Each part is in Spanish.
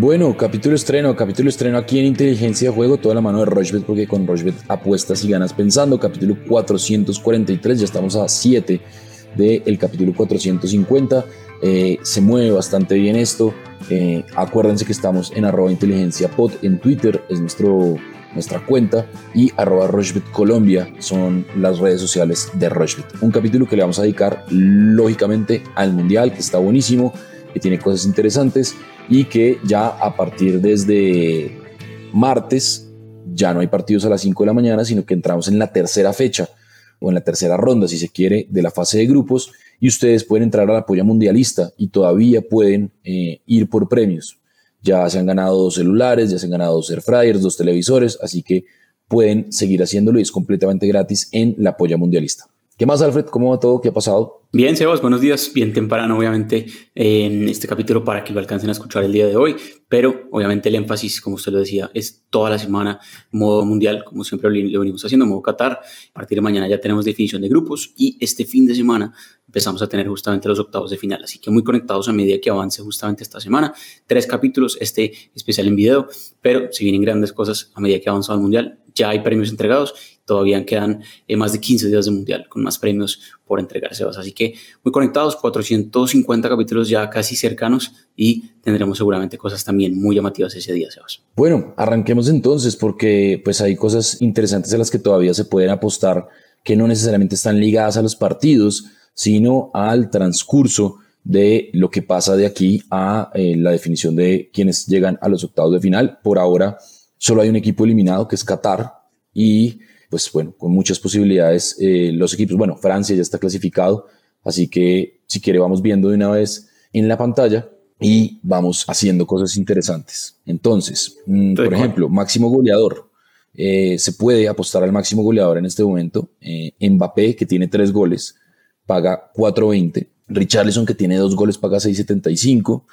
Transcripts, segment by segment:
Bueno, capítulo estreno, capítulo estreno aquí en Inteligencia de Juego, toda la mano de Rochebet, porque con Rochebet apuestas y ganas pensando. Capítulo 443, ya estamos a 7 del capítulo 450. Eh, se mueve bastante bien esto. Eh, acuérdense que estamos en arroba inteligencia pod en Twitter, es nuestro, nuestra cuenta, y arroba Rochebet Colombia son las redes sociales de Rochebet. Un capítulo que le vamos a dedicar lógicamente al Mundial, que está buenísimo, tiene cosas interesantes y que ya a partir desde martes ya no hay partidos a las 5 de la mañana, sino que entramos en la tercera fecha o en la tercera ronda, si se quiere, de la fase de grupos y ustedes pueden entrar a la polla mundialista y todavía pueden eh, ir por premios. Ya se han ganado dos celulares, ya se han ganado dos air fryers, dos televisores, así que pueden seguir haciéndolo y es completamente gratis en la polla mundialista. ¿Qué más, Alfred? ¿Cómo va todo? ¿Qué ha pasado? Bien, Sebas, buenos días. Bien temprano, obviamente, en este capítulo para que lo alcancen a escuchar el día de hoy, pero obviamente el énfasis, como usted lo decía, es toda la semana modo mundial, como siempre lo venimos haciendo, modo Qatar. A partir de mañana ya tenemos definición de grupos y este fin de semana empezamos a tener justamente los octavos de final. Así que muy conectados a medida que avance justamente esta semana. Tres capítulos, este especial en video, pero si vienen grandes cosas a medida que avanza el mundial, ya hay premios entregados todavía quedan eh, más de 15 días de mundial con más premios por entregarse. Así que muy conectados, 450 capítulos ya casi cercanos y tendremos seguramente cosas también muy llamativas ese día, Sebas. Bueno, arranquemos entonces porque pues hay cosas interesantes a las que todavía se pueden apostar que no necesariamente están ligadas a los partidos, sino al transcurso de lo que pasa de aquí a eh, la definición de quienes llegan a los octavos de final. Por ahora solo hay un equipo eliminado que es Qatar y pues bueno, con muchas posibilidades eh, los equipos. Bueno, Francia ya está clasificado, así que si quiere vamos viendo de una vez en la pantalla y vamos haciendo cosas interesantes. Entonces, mm, por ejemplo, máximo goleador. Eh, se puede apostar al máximo goleador en este momento. Eh, Mbappé, que tiene tres goles, paga 4.20. Richarlison, que tiene dos goles, paga 6.75.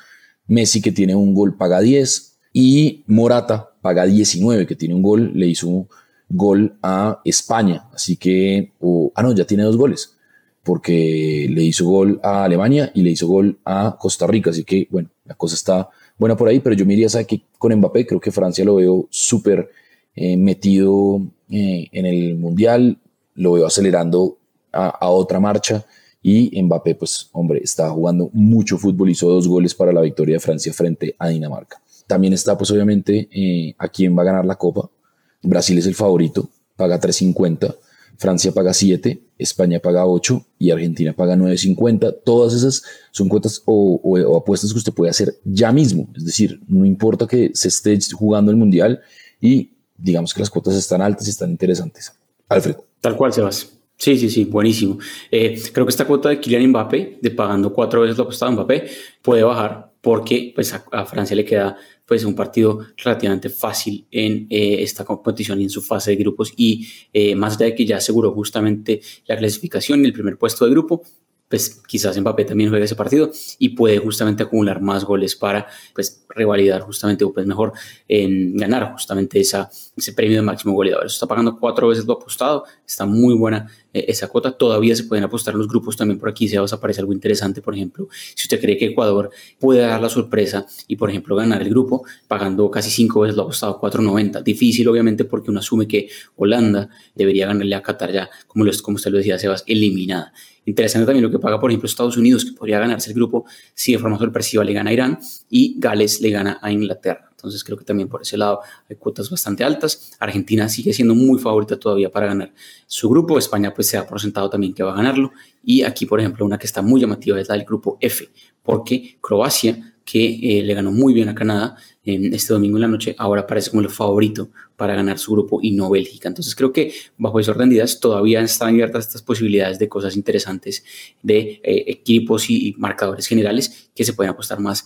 Messi, que tiene un gol, paga 10. Y Morata, paga 19, que tiene un gol, le hizo gol a España. Así que, ah, no, ya tiene dos goles, porque le hizo gol a Alemania y le hizo gol a Costa Rica. Así que, bueno, la cosa está buena por ahí, pero yo me iría, ¿sabe que Con Mbappé, creo que Francia lo veo súper eh, metido eh, en el Mundial, lo veo acelerando a, a, otra marcha. Y Mbappé, pues, hombre, está jugando mucho fútbol, hizo dos goles para la victoria de Francia frente a Dinamarca. También está, pues, obviamente, eh, a quién va a ganar la Copa. Brasil es el favorito, paga 3.50, Francia paga 7, España paga 8 y Argentina paga 9.50. Todas esas son cuotas o, apuestas que usted puede hacer ya mismo. Es decir, no importa que se esté jugando el Mundial y digamos que las cuotas están altas y están interesantes. Alfred. Tal cual, Sebas. Sí, sí, sí, buenísimo. Eh, creo que esta cuota de Kylian Mbappé, de pagando cuatro veces lo apostado Mbappé, puede bajar porque pues, a Francia le queda pues un partido relativamente fácil en eh, esta competición y en su fase de grupos y eh, más de que ya aseguró justamente la clasificación y el primer puesto de grupo, pues quizás Mbappé también juegue ese partido y puede justamente acumular más goles para pues revalidar justamente o pues mejor en ganar justamente esa, ese premio de máximo goleador. Eso está pagando cuatro veces lo apostado, está muy buena eh, esa cuota. Todavía se pueden apostar los grupos también por aquí, si os aparece algo interesante, por ejemplo, si usted cree que Ecuador puede dar la sorpresa y por ejemplo ganar el grupo pagando casi cinco veces lo apostado, 4.90. Difícil obviamente porque uno asume que Holanda debería ganarle a Qatar ya, como, como usted lo decía, Sebas, eliminada. Interesante también lo que paga, por ejemplo, Estados Unidos, que podría ganarse el grupo si de forma sorpresiva le gana a Irán y Gales le gana a Inglaterra. Entonces creo que también por ese lado hay cuotas bastante altas. Argentina sigue siendo muy favorita todavía para ganar su grupo. España pues se ha presentado también que va a ganarlo. Y aquí, por ejemplo, una que está muy llamativa es la del grupo F, porque Croacia que eh, le ganó muy bien a Canadá este domingo en la noche, ahora parece como el favorito para ganar su grupo y no Bélgica. Entonces creo que bajo esas orden todavía están abiertas estas posibilidades de cosas interesantes de eh, equipos y, marcadores generales que se pueden apostar más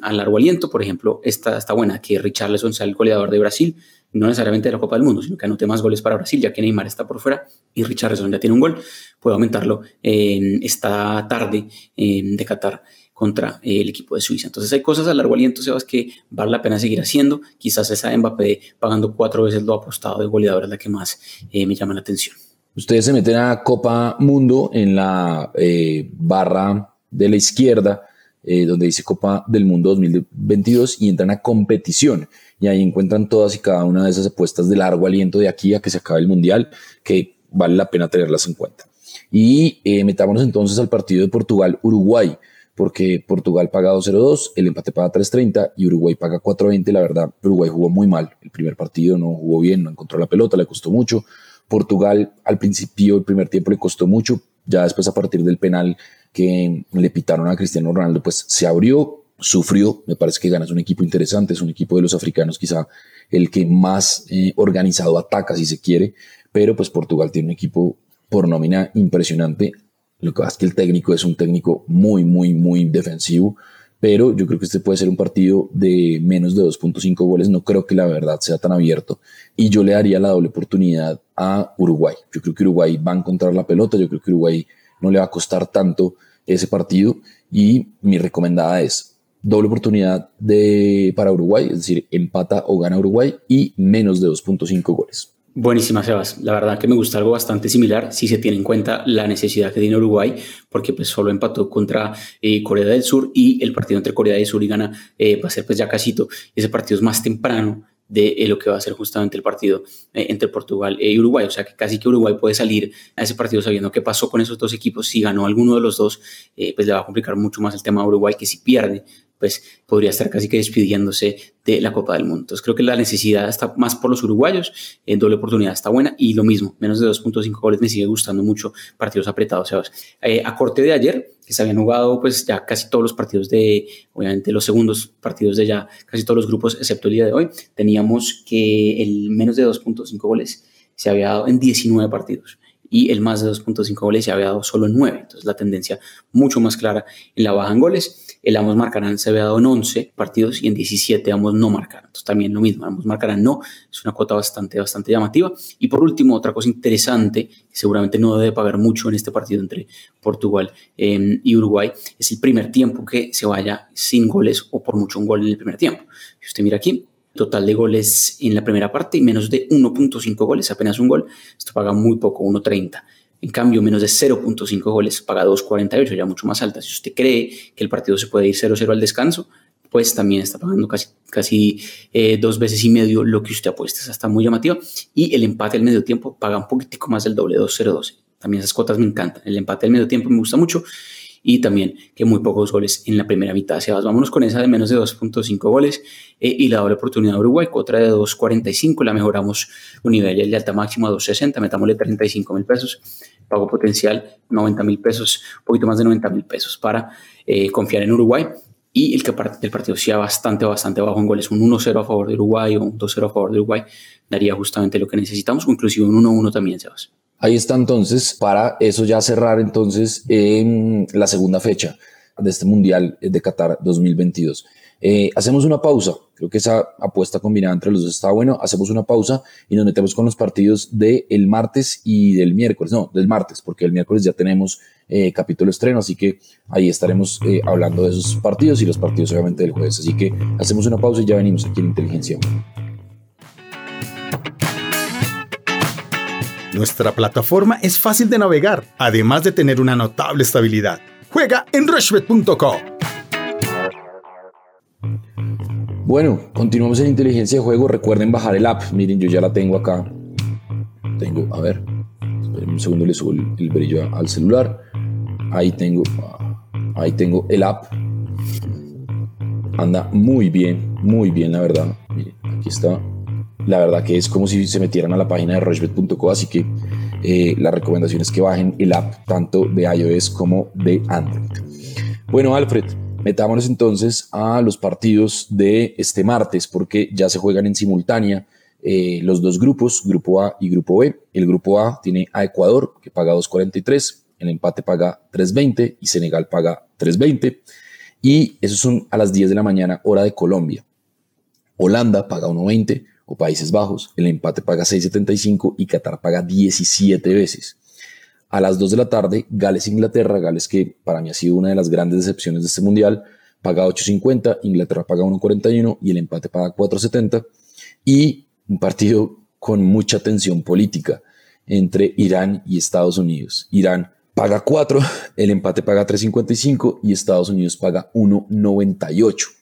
a largo aliento. Por ejemplo, esta está buena, que Richarlison sea el goleador de Brasil, no necesariamente de la Copa del Mundo, sino que anote más goles para Brasil, ya que Neymar está por fuera y Richarlison ya tiene un gol, puede aumentarlo en esta tarde de Qatar contra eh, el equipo de Suiza. Entonces hay cosas a largo aliento, Sebas, que vale la pena seguir haciendo. Quizás esa Mbappé pagando cuatro veces lo apostado de goleador es la que más eh, me llama la atención. Ustedes se meten a Copa Mundo en la eh, barra de la izquierda eh, donde dice Copa del Mundo 2022 y entran a competición. Y ahí encuentran todas y cada una de esas apuestas de largo aliento de aquí a que se acabe el Mundial, que vale la pena tenerlas en cuenta. Y metámonos entonces al partido de Portugal-Uruguay, porque Portugal paga 2-0-2, el empate paga 3-30 y Uruguay paga 4-20. La verdad, Uruguay jugó muy mal. El primer partido, no jugó bien, no encontró la pelota, le costó mucho. Portugal al principio, el primer tiempo le costó mucho, ya después a partir del penal que le pitaron a Cristiano Ronaldo, pues se abrió, sufrió, me parece que ganas un equipo interesante, es un equipo de los africanos quizá el que más eh, organizado ataca si se quiere, pero pues Portugal tiene un equipo por nómina impresionante, lo que pasa es que el técnico es un técnico muy, muy, muy defensivo, pero yo creo que este puede ser un partido de menos de 2.5 goles, no creo que la verdad sea tan abierto y yo le daría la doble oportunidad a Uruguay. Yo creo que Uruguay va a encontrar la pelota, yo creo que Uruguay no le va a costar tanto ese partido y mi recomendada es doble oportunidad de, para Uruguay, es decir, empata o gana Uruguay y menos de 2.5 goles. Buenísima, Sebas. La verdad que me gusta algo bastante similar si se tiene en cuenta la necesidad que tiene Uruguay, porque pues solo empató contra eh, Corea del Sur y el partido entre Corea del Sur y Ghana eh, va a ser pues ya casito. Ese partido es más temprano de eh, lo que va a ser justamente el partido entre Portugal y Uruguay. O sea que casi que Uruguay puede salir a ese partido sabiendo qué pasó con esos dos equipos. Si ganó alguno de los dos, pues le va a complicar mucho más el tema a Uruguay que si pierde pues podría estar casi que despidiéndose de la Copa del Mundo. Entonces creo que la necesidad está más por los uruguayos, en doble oportunidad está buena y lo mismo, menos de 2.5 goles me sigue gustando mucho, partidos apretados. Eh, a corte de ayer, que se habían jugado pues ya casi todos los partidos de, obviamente los segundos partidos de ya casi todos los grupos, excepto el día de hoy, teníamos que el menos de 2.5 goles se había dado en 19 partidos y el más de 2.5 goles se había dado solo en 9. Entonces la tendencia mucho más clara en la baja en goles. El ambos marcarán se había dado en 11 partidos y en 17 ambos no marcarán. Entonces también lo mismo, ambos marcarán no. Es una cuota bastante, bastante llamativa. Y por último, otra cosa interesante, que seguramente no debe pagar mucho en este partido entre Portugal em, y Uruguay, es el primer tiempo que se vaya sin goles o por mucho un gol en el primer tiempo. Si usted mira aquí, total de goles en la primera parte menos de 1.5 goles, apenas un gol. Esto paga muy poco, 1.30. En cambio, menos de 0.5 goles paga 2.48, ya mucho más alta. Si usted cree que el partido se puede ir 0-0 al descanso, pues también está pagando casi, casi eh, dos veces y medio lo que usted apuesta. Esa está muy llamativa. Y el empate al medio tiempo paga un poquitico más del doble, 2.012. También esas cuotas me encantan. El empate al medio tiempo me gusta mucho y también que muy pocos goles en la primera mitad. Sebas, vámonos con esa de menos de 2.5 goles eh, y la doble oportunidad de Uruguay, otra de 2.45, la mejoramos un nivel de alta máxima a 2.60, metámosle 35 mil pesos, pago potencial 90 mil pesos, un poquito más de 90 mil pesos para eh, confiar en Uruguay. Y el que del partido sea bastante, bastante bajo en goles, un 1-0 a favor de Uruguay o un 2-0 a favor de Uruguay, daría justamente lo que necesitamos, o inclusive un 1-1 también, Sebas. Ahí está entonces, para eso ya cerrar entonces en la segunda fecha de este Mundial de Qatar 2022. Eh, hacemos una pausa, creo que esa apuesta combinada entre los dos está bueno, hacemos una pausa y nos metemos con los partidos del martes y del miércoles, no, del martes, porque el miércoles ya tenemos eh, capítulo estreno, así que ahí estaremos eh, hablando de esos partidos y los partidos obviamente del jueves, así que hacemos una pausa y ya venimos aquí en Inteligencia. Nuestra plataforma es fácil de navegar, además de tener una notable estabilidad. Juega en rushbet.co. Bueno, continuamos en inteligencia de juego. Recuerden bajar el app. Miren, yo ya la tengo acá. Tengo, a ver, un segundo, le subo el, brillo al celular. Ahí tengo, ahí tengo el app. Anda muy bien, muy bien, la verdad. Miren, aquí está la verdad que es como si se metieran a la página de rushbet.co, así que eh, la recomendación es que bajen el app tanto de iOS como de Android. Bueno, Alfred, metámonos entonces a los partidos de este martes, porque ya se juegan en simultánea eh, los dos grupos, grupo A y grupo B. El grupo A tiene a Ecuador, que paga 2.43, el empate paga 3.20 y Senegal paga 3.20. Y esos son a las 10 de la mañana, hora de Colombia. Holanda paga 1.20, Países Bajos, el empate paga 6.75 y Qatar paga 17 veces. A las 2 de la tarde, Gales-Inglaterra, Gales que para mí ha sido una de las grandes decepciones de este mundial, paga 8.50, Inglaterra paga 1.41 y el empate paga 4.70. Y un partido con mucha tensión política entre Irán y Estados Unidos. Irán paga 4, el empate paga 3.55 y Estados Unidos paga 1.98.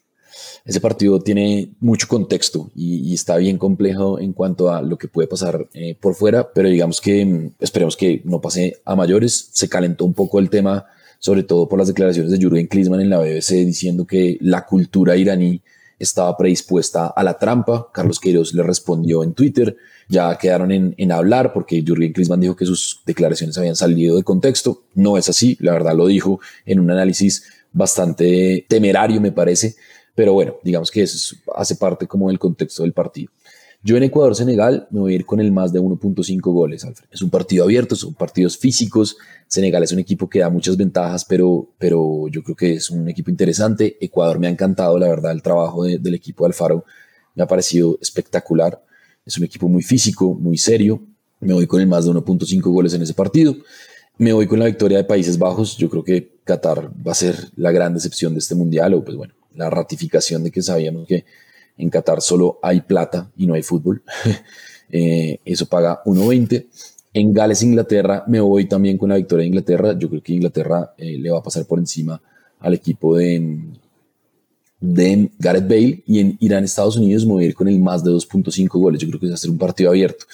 Ese partido tiene mucho contexto y, está bien complejo en cuanto a lo que puede pasar eh, por fuera, pero digamos que mm, esperemos que no pase a mayores. Se calentó un poco el tema, sobre todo por las declaraciones de Jürgen Klinsmann en la BBC diciendo que la cultura iraní estaba predispuesta a la trampa. Carlos Queiroz le respondió en Twitter. Ya quedaron en, en hablar porque Jürgen Klinsmann dijo que sus declaraciones habían salido de contexto. No es así, la verdad lo dijo en un análisis bastante temerario, me parece. Pero bueno, digamos que eso hace parte como del contexto del partido. Yo en Ecuador-Senegal me voy a ir con el más de 1.5 goles, Alfred. Es un partido abierto, son partidos físicos. Senegal es un equipo que da muchas ventajas, pero, pero yo creo que es un equipo interesante. Ecuador me ha encantado, la verdad, el trabajo del equipo de Alfaro me ha parecido espectacular. Es un equipo muy físico, muy serio. Me voy con el más de 1.5 goles en ese partido. Me voy con la victoria de Países Bajos. Yo creo que Qatar va a ser la gran decepción de este mundial, o pues bueno, la ratificación de que sabíamos que en Qatar solo hay plata y no hay fútbol. Eh, eso paga 1.20. En Gales, Inglaterra, me voy también con la victoria de Inglaterra. Yo creo que Inglaterra eh, le va a pasar por encima al equipo de, de Gareth Bale. Y en Irán, Estados Unidos, me voy a ir con el más de 2.5 goles. Yo creo que va a ser un partido abierto.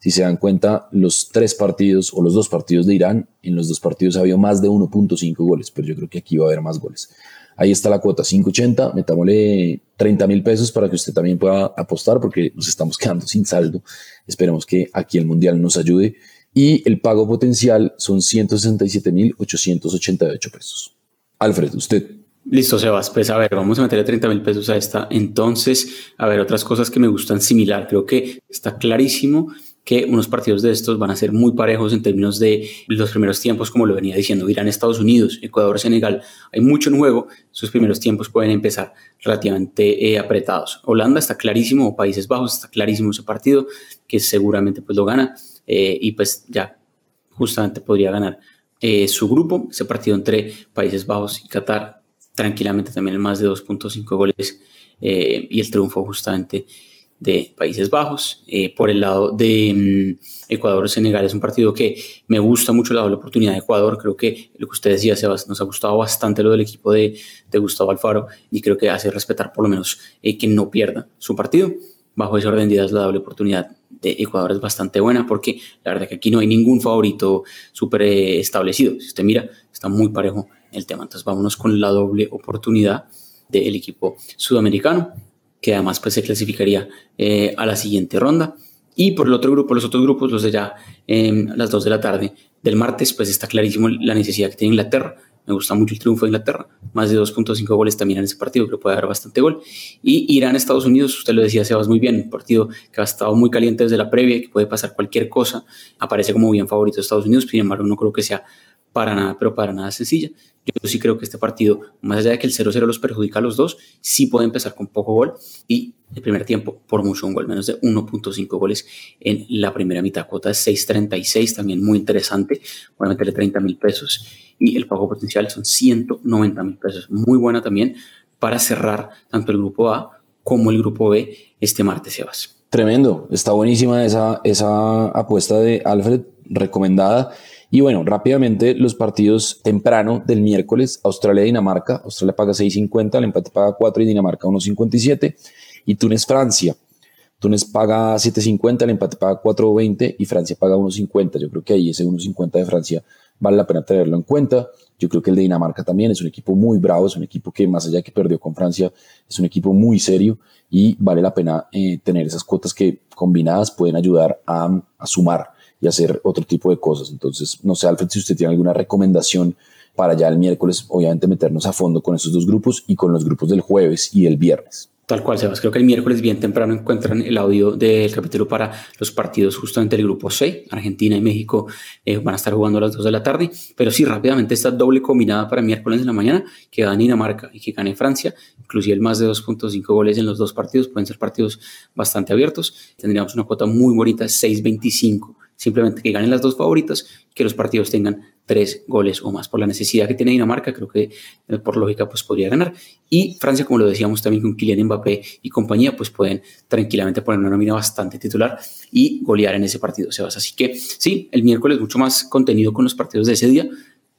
Si se dan cuenta, los tres partidos o los dos partidos de Irán, en los dos partidos ha habido más de 1.5 goles, pero yo creo que aquí va a haber más goles. Ahí está la cuota, 580, metámosle 30 mil pesos para que usted también pueda apostar porque nos estamos quedando sin saldo. Esperemos que aquí el Mundial nos ayude. Y el pago potencial son 167 mil 888 pesos. Alfred, usted. Listo, Sebas. Pues a ver, vamos a meterle 30 mil pesos a esta. Entonces, a ver, otras cosas que me gustan similar. Creo que está clarísimo que unos partidos de estos van a ser muy parejos en términos de los primeros tiempos, como lo venía diciendo, Irán, Estados Unidos, Ecuador, Senegal, hay mucho en juego, sus primeros tiempos pueden empezar relativamente eh, apretados. Holanda está clarísimo, Países Bajos está clarísimo ese partido, que seguramente pues lo gana, eh, y pues ya justamente podría ganar eh, su grupo, ese partido entre Países Bajos y Qatar, tranquilamente también más de 2.5 goles, y el triunfo justamente de Países Bajos. Eh, por el lado de mm, Ecuador-Senegal es un partido que me gusta mucho la doble oportunidad de Ecuador. Creo que lo que usted decía, Sebas, nos ha gustado bastante lo del equipo de, de Gustavo Alfaro y creo que hace respetar por lo menos eh, que no pierda su partido. Bajo ese orden de ideas, la doble oportunidad de Ecuador es bastante buena porque la verdad que aquí no hay ningún favorito súper eh, establecido. Si usted mira, está muy parejo el tema. Entonces vámonos con la doble oportunidad del equipo sudamericano que además pues se clasificaría eh, a la siguiente ronda. Y por el otro grupo, los otros grupos, los de ya eh, las 2 de la tarde del martes, pues está clarísimo la necesidad que tiene Inglaterra. Me gusta mucho el triunfo de Inglaterra, más de 2.5 goles también en ese partido, que puede dar bastante gol. Y Irán, Estados Unidos, usted lo decía, Sebas, muy bien, un partido que ha estado muy caliente desde la previa, que puede pasar cualquier cosa, aparece como bien favorito de Estados Unidos, sin embargo no creo que sea para nada, pero para nada sencilla. Yo sí creo que este partido, más allá de que el 0-0 los perjudica a los dos, sí puede empezar con poco gol y el primer tiempo por mucho un gol, menos de 1.5 goles en la primera mitad. Cuota de 6.36, también muy interesante. Voy a meterle 30 mil pesos y el pago potencial son 190 mil pesos. Muy buena también para cerrar tanto el grupo A como el grupo B este martes, Sebas. Tremendo, está buenísima esa, esa apuesta de Alfred, recomendada. Y bueno, rápidamente los partidos temprano del miércoles, Australia-Dinamarca, Australia paga 6.50, el empate paga 4 y Dinamarca 1.57. Y Túnez-Francia, Túnez paga 7.50, el empate paga 4.20 y Francia paga 1.50. Yo creo que ahí ese 1.50 de Francia vale la pena tenerlo en cuenta. Yo creo que el de Dinamarca también es un equipo muy bravo, es un equipo que más allá que perdió con Francia, es un equipo muy serio y vale la pena eh, tener esas cuotas que combinadas pueden ayudar a sumar y hacer otro tipo de cosas. Entonces, no sé, Alfred, si usted tiene alguna recomendación para ya el miércoles, obviamente meternos a fondo con esos dos grupos y con los grupos del jueves y el viernes. Tal cual, Sebas. Creo que el miércoles bien temprano encuentran el audio del capítulo para los partidos justamente del grupo C. Argentina y México eh, van a estar jugando a las 2 de la tarde. Pero sí, rápidamente esta doble combinada para miércoles en la mañana, que gane Dinamarca y que gane Francia. Inclusive el más de 2.5 goles en los dos partidos. Pueden ser partidos bastante abiertos. Tendríamos una cuota muy bonita, 6.25 simplemente que ganen las dos favoritas, que los partidos tengan tres goles o más. Por la necesidad que tiene Dinamarca, creo que eh, por lógica pues podría ganar. Y Francia, como lo decíamos también con Kylian Mbappé y compañía, pues pueden tranquilamente poner una nómina bastante titular y golear en ese partido, Sebas. Así que sí, el miércoles mucho más contenido con los partidos de ese día,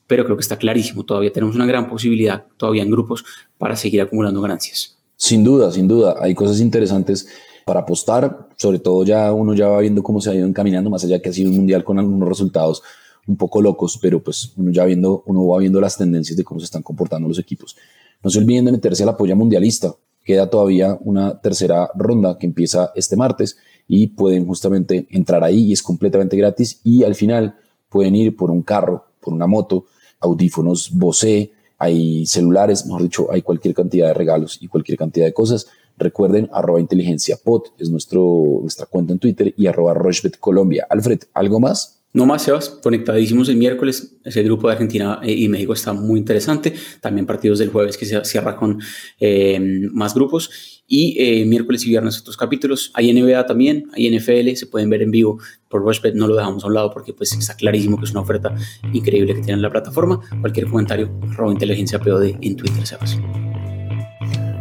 pero creo que está clarísimo. Todavía tenemos una gran posibilidad, todavía en grupos, para seguir acumulando ganancias. Sin duda, sin duda. Hay cosas interesantes para apostar. Sobre todo ya uno ya va viendo cómo se ha ido encaminando, más allá que ha sido un mundial con algunos resultados un poco locos, pero pues uno ya viendo, uno va viendo las tendencias de cómo se están comportando los equipos. No se olviden de meterse a la polla mundialista. Queda todavía una tercera ronda que empieza este martes y pueden justamente entrar ahí y es completamente gratis y al final pueden ir por un carro, por una moto, audífonos Bose, hay celulares, mejor dicho, hay cualquier cantidad de regalos y cualquier cantidad de cosas. Recuerden, arroba inteligencia pod es nuestro, nuestra cuenta en Twitter y arroba Rochebet Colombia. Alfred, ¿algo más? No más, Sebas, conectadísimos el miércoles. Ese grupo de Argentina eh, y México está muy interesante. También partidos del jueves que se cierra con eh, más grupos. Y eh, miércoles y viernes otros capítulos. Hay NBA también, hay NFL, se pueden ver en vivo por Rushbet. No lo dejamos a un lado porque pues está clarísimo que es una oferta increíble que tienen la plataforma. Cualquier comentario, arroba inteligencia POD en Twitter, Sebas.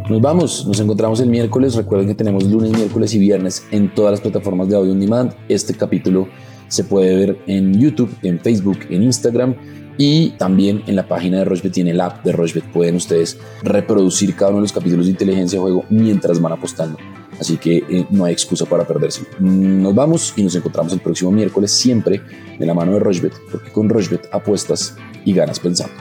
Nos vamos, nos encontramos el miércoles. Recuerden que tenemos lunes, miércoles y viernes en todas las plataformas de audio on demand. Este capítulo se puede ver en YouTube, en Facebook, en Instagram y también en la página de Rochbet tiene el app de Rochbet. Pueden ustedes reproducir cada uno de los capítulos de inteligencia de juego mientras van apostando. Así que eh, no hay excusa para perderse. Nos vamos y nos encontramos el próximo miércoles siempre de la mano de Rochbet, porque con Rochbet apuestas y ganas pensando.